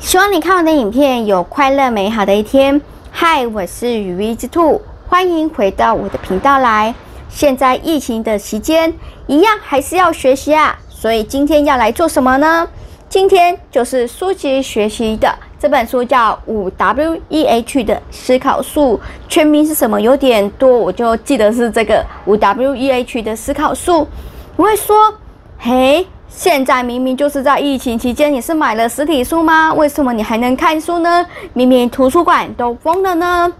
希望你看完的影片有快乐美好的一天。嗨，我是羽翼之兔，欢迎回到我的频道来。现在疫情的期间，一样还是要学习啊。所以今天要来做什么呢？今天就是书籍学习的这本书，叫五 W E H 的思考术，全名是什么？有点多，我就记得是这个五 W E H 的思考术。我会说，嘿？现在明明就是在疫情期间，你是买了实体书吗？为什么你还能看书呢？明明图书馆都封了呢？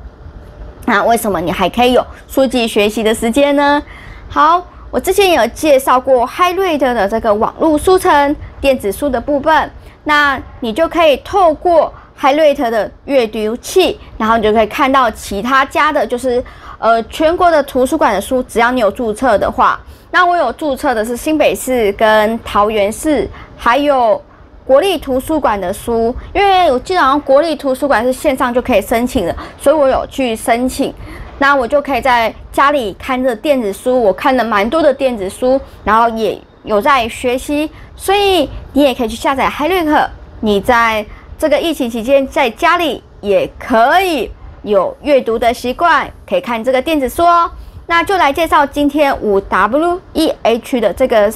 那为什么你还可以有书籍学习的时间呢？好，我之前有介绍过 HyRead 的这个网络书城电子书的部分，那你就可以透过 HyRead 的阅读器，然后你就可以看到其他家的，就是呃全国的图书馆的书，只要你有注册的话。那我有注册的是新北市跟桃园市，还有国立图书馆的书，因为我记得好像国立图书馆是线上就可以申请的，所以我有去申请。那我就可以在家里看着电子书，我看了蛮多的电子书，然后也有在学习，所以你也可以去下载 HyRead，你在这个疫情期间在家里也可以有阅读的习惯，可以看这个电子书哦。那就来介绍今天五 W E H 的这个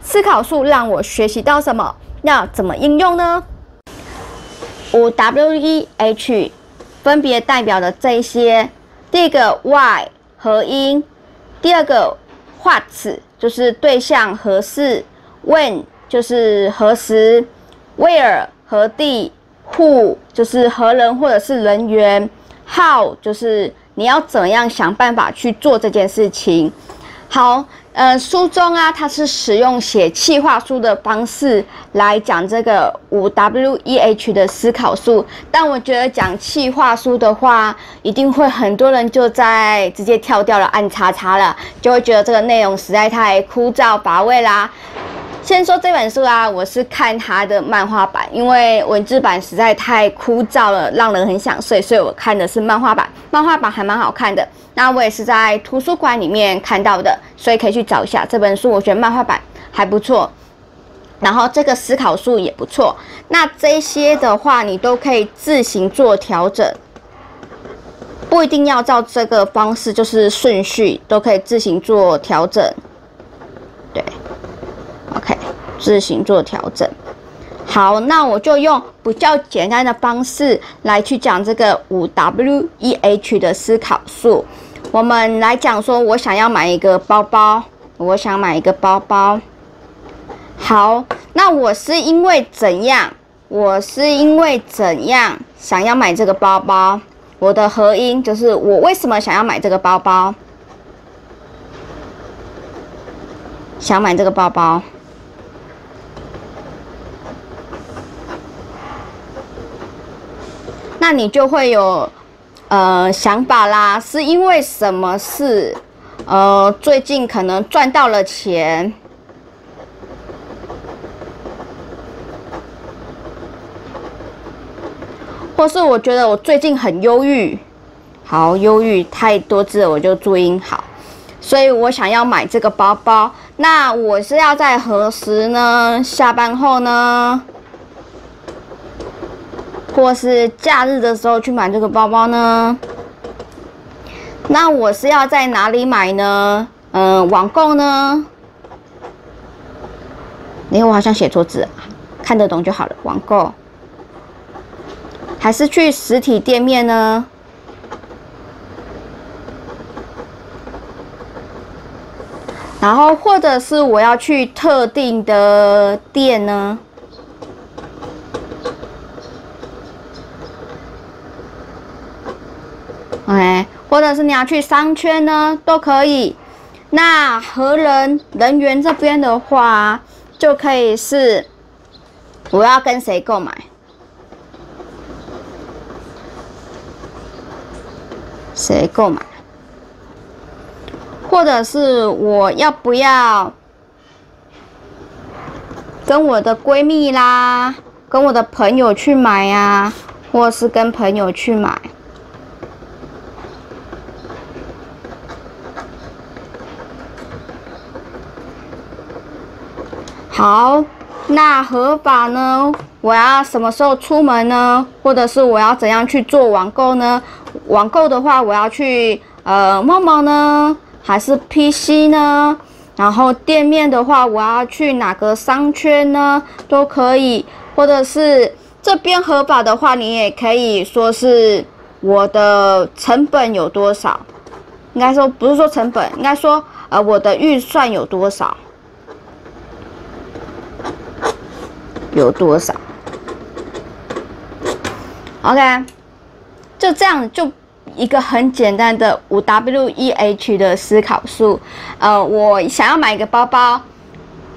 思考术，让我学习到什么？要怎么应用呢？五 W E H 分别代表的这一些：第一个 Why 何因，第二个 What 就是对象何事，When 就是何时，Where 何地，Who 就是何人或者是人员，How 就是。你要怎样想办法去做这件事情？好，呃，书中啊，它是使用写企划书的方式来讲这个五 W E H 的思考术。但我觉得讲企划书的话，一定会很多人就在直接跳掉了，按叉叉了，就会觉得这个内容实在太枯燥乏味啦。先说这本书啊，我是看它的漫画版，因为文字版实在太枯燥了，让人很想睡，所以我看的是漫画版。漫画版还蛮好看的。那我也是在图书馆里面看到的，所以可以去找一下这本书。我觉得漫画版还不错，然后这个思考术也不错。那这些的话，你都可以自行做调整，不一定要照这个方式，就是顺序都可以自行做调整。对。自行做调整。好，那我就用比较简单的方式来去讲这个五 W E H 的思考术。我们来讲说，我想要买一个包包，我想买一个包包。好，那我是因为怎样？我是因为怎样想要买这个包包？我的合音就是我为什么想要买这个包包？想买这个包包。那你就会有，呃，想法啦，是因为什么事？呃，最近可能赚到了钱，或是我觉得我最近很忧郁，好，忧郁太多字，我就注音好，所以我想要买这个包包。那我是要在何时呢？下班后呢？或是假日的时候去买这个包包呢？那我是要在哪里买呢？嗯、呃，网购呢？因为我好像写错字，看得懂就好了。网购还是去实体店面呢？然后或者是我要去特定的店呢？OK，或者是你要去商圈呢，都可以。那和人人员这边的话，就可以是我要跟谁购买，谁购买，或者是我要不要跟我的闺蜜啦，跟我的朋友去买呀，或是跟朋友去买。好，那合法呢？我要什么时候出门呢？或者是我要怎样去做网购呢？网购的话，我要去呃某某呢，还是 PC 呢？然后店面的话，我要去哪个商圈呢？都可以。或者是这边合法的话，你也可以说是我的成本有多少？应该说不是说成本，应该说呃我的预算有多少？有多少？OK，就这样，就一个很简单的五 W E H 的思考术。呃，我想要买一个包包，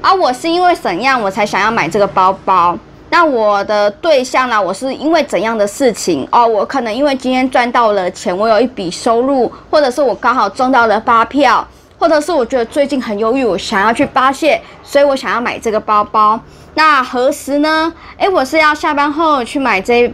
啊，我是因为怎样我才想要买这个包包？那我的对象呢？我是因为怎样的事情？哦，我可能因为今天赚到了钱，我有一笔收入，或者是我刚好中到了发票，或者是我觉得最近很忧郁，我想要去发泄，所以我想要买这个包包。那何时呢？诶，我是要下班后去买这。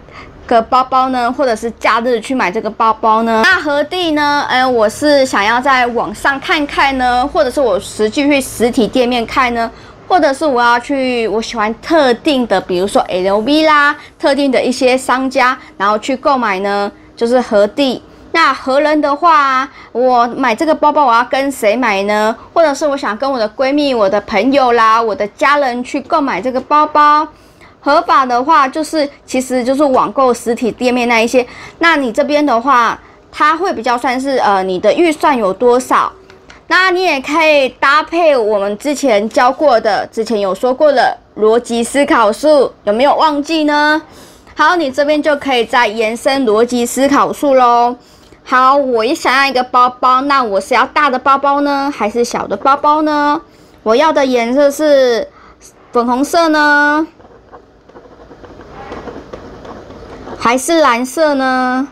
个包包呢，或者是假日去买这个包包呢？那何地呢？哎，我是想要在网上看看呢，或者是我实际去实体店面看呢，或者是我要去我喜欢特定的，比如说 LV 啦，特定的一些商家，然后去购买呢，就是何地。那何人的话，我买这个包包，我要跟谁买呢？或者是我想跟我的闺蜜、我的朋友啦、我的家人去购买这个包包。合法的话，就是其实就是网购实体店面那一些。那你这边的话，它会比较算是呃你的预算有多少？那你也可以搭配我们之前教过的、之前有说过的逻辑思考术，有没有忘记呢？好，你这边就可以再延伸逻辑思考术喽。好，我也想要一个包包，那我是要大的包包呢，还是小的包包呢？我要的颜色是粉红色呢？还是蓝色呢？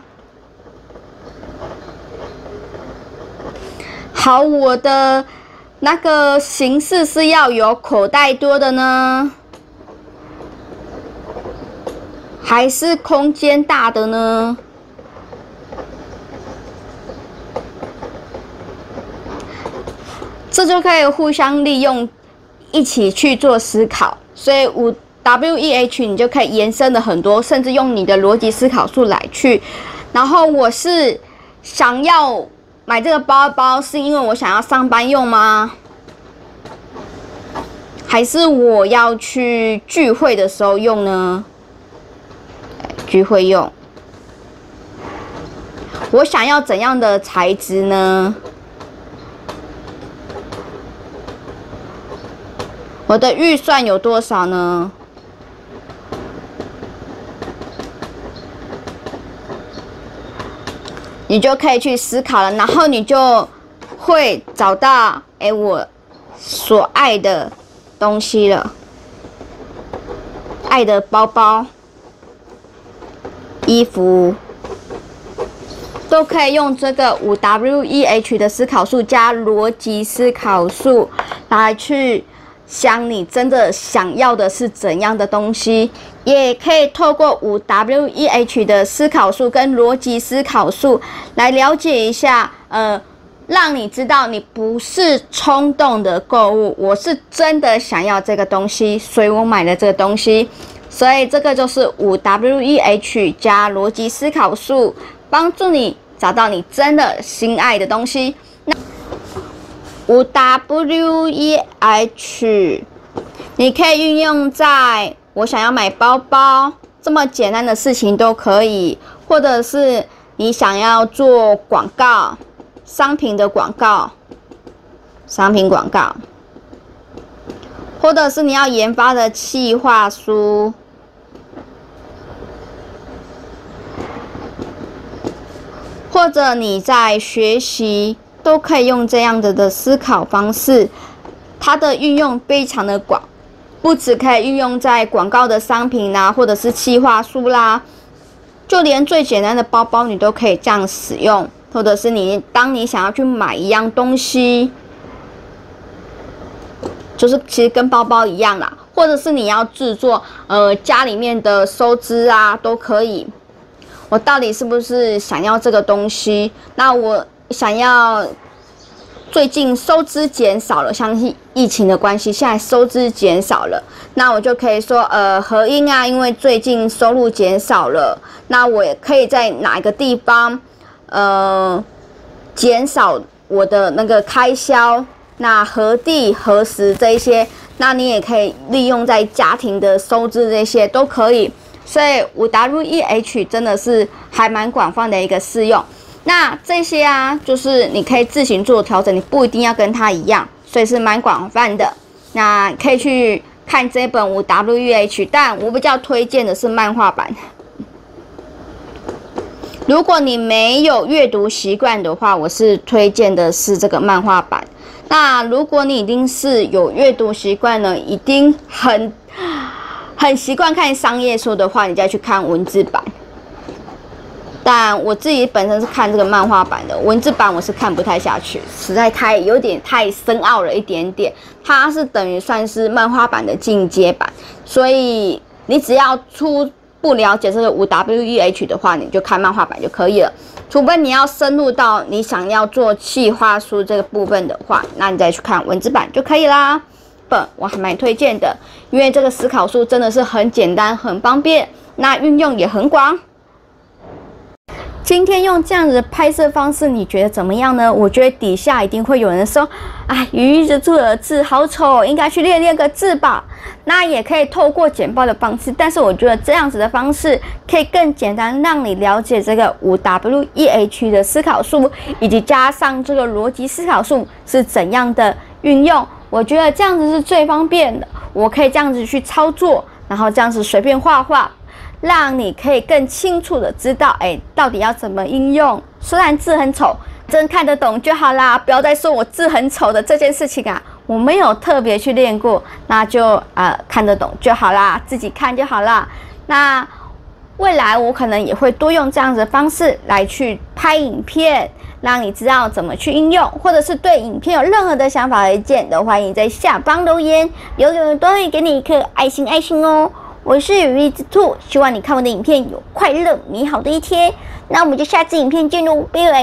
好，我的那个形式是要有口袋多的呢，还是空间大的呢？这就可以互相利用，一起去做思考。所以我。W E H，你就可以延伸的很多，甚至用你的逻辑思考术来去。然后我是想要买这个包包，是因为我想要上班用吗？还是我要去聚会的时候用呢？聚会用。我想要怎样的材质呢？我的预算有多少呢？你就可以去思考了，然后你就会找到，哎，我所爱的东西了，爱的包包、衣服，都可以用这个五 W E H 的思考术加逻辑思考术来去。想你真的想要的是怎样的东西，也可以透过五 W E H 的思考术跟逻辑思考术来了解一下，呃，让你知道你不是冲动的购物，我是真的想要这个东西，所以我买了这个东西，所以这个就是五 W E H 加逻辑思考术，帮助你找到你真的心爱的东西。五 W E H，你可以运用在我想要买包包这么简单的事情都可以，或者是你想要做广告，商品的广告，商品广告，或者是你要研发的企划书，或者你在学习。都可以用这样子的思考方式，它的运用非常的广，不只可以运用在广告的商品啦，或者是企划书啦，就连最简单的包包你都可以这样使用，或者是你当你想要去买一样东西，就是其实跟包包一样啦，或者是你要制作呃家里面的收支啊都可以。我到底是不是想要这个东西？那我。想要最近收支减少了，相信疫情的关系，现在收支减少了，那我就可以说，呃，合音啊，因为最近收入减少了，那我也可以在哪一个地方，呃，减少我的那个开销，那何地何时这一些，那你也可以利用在家庭的收支这些都可以，所以五 W E H 真的是还蛮广泛的一个适用。那这些啊，就是你可以自行做调整，你不一定要跟它一样，所以是蛮广泛的。那可以去看这本五 W E H，但我比较推荐的是漫画版。如果你没有阅读习惯的话，我是推荐的是这个漫画版。那如果你已经是有阅读习惯了，已经很很习惯看商业书的话，你再去看文字版。但我自己本身是看这个漫画版的，文字版我是看不太下去，实在太有点太深奥了一点点。它是等于算是漫画版的进阶版，所以你只要初步了解这个五 W E H 的话，你就看漫画版就可以了。除非你要深入到你想要做企划书这个部分的话，那你再去看文字版就可以啦。本，我还蛮推荐的，因为这个思考书真的是很简单、很方便，那运用也很广。今天用这样子的拍摄方式，你觉得怎么样呢？我觉得底下一定会有人说：“哎，羽翼之兔的字好丑，应该去练练个字吧。”那也可以透过简报的方式，但是我觉得这样子的方式可以更简单，让你了解这个五 W E H 的思考术，以及加上这个逻辑思考术是怎样的运用。我觉得这样子是最方便的，我可以这样子去操作，然后这样子随便画画。让你可以更清楚的知道，哎，到底要怎么应用。虽然字很丑，真看得懂就好啦。不要再说我字很丑的这件事情啊，我没有特别去练过，那就呃看得懂就好啦，自己看就好啦。那未来我可能也会多用这样子的方式来去拍影片，让你知道怎么去应用，或者是对影片有任何的想法和意见，都欢迎在下方留言，有有都会给你一颗爱心爱心哦。我是羽翼之兔，希望你看我的影片有快乐美好的一天。那我们就下次影片见喽，拜拜。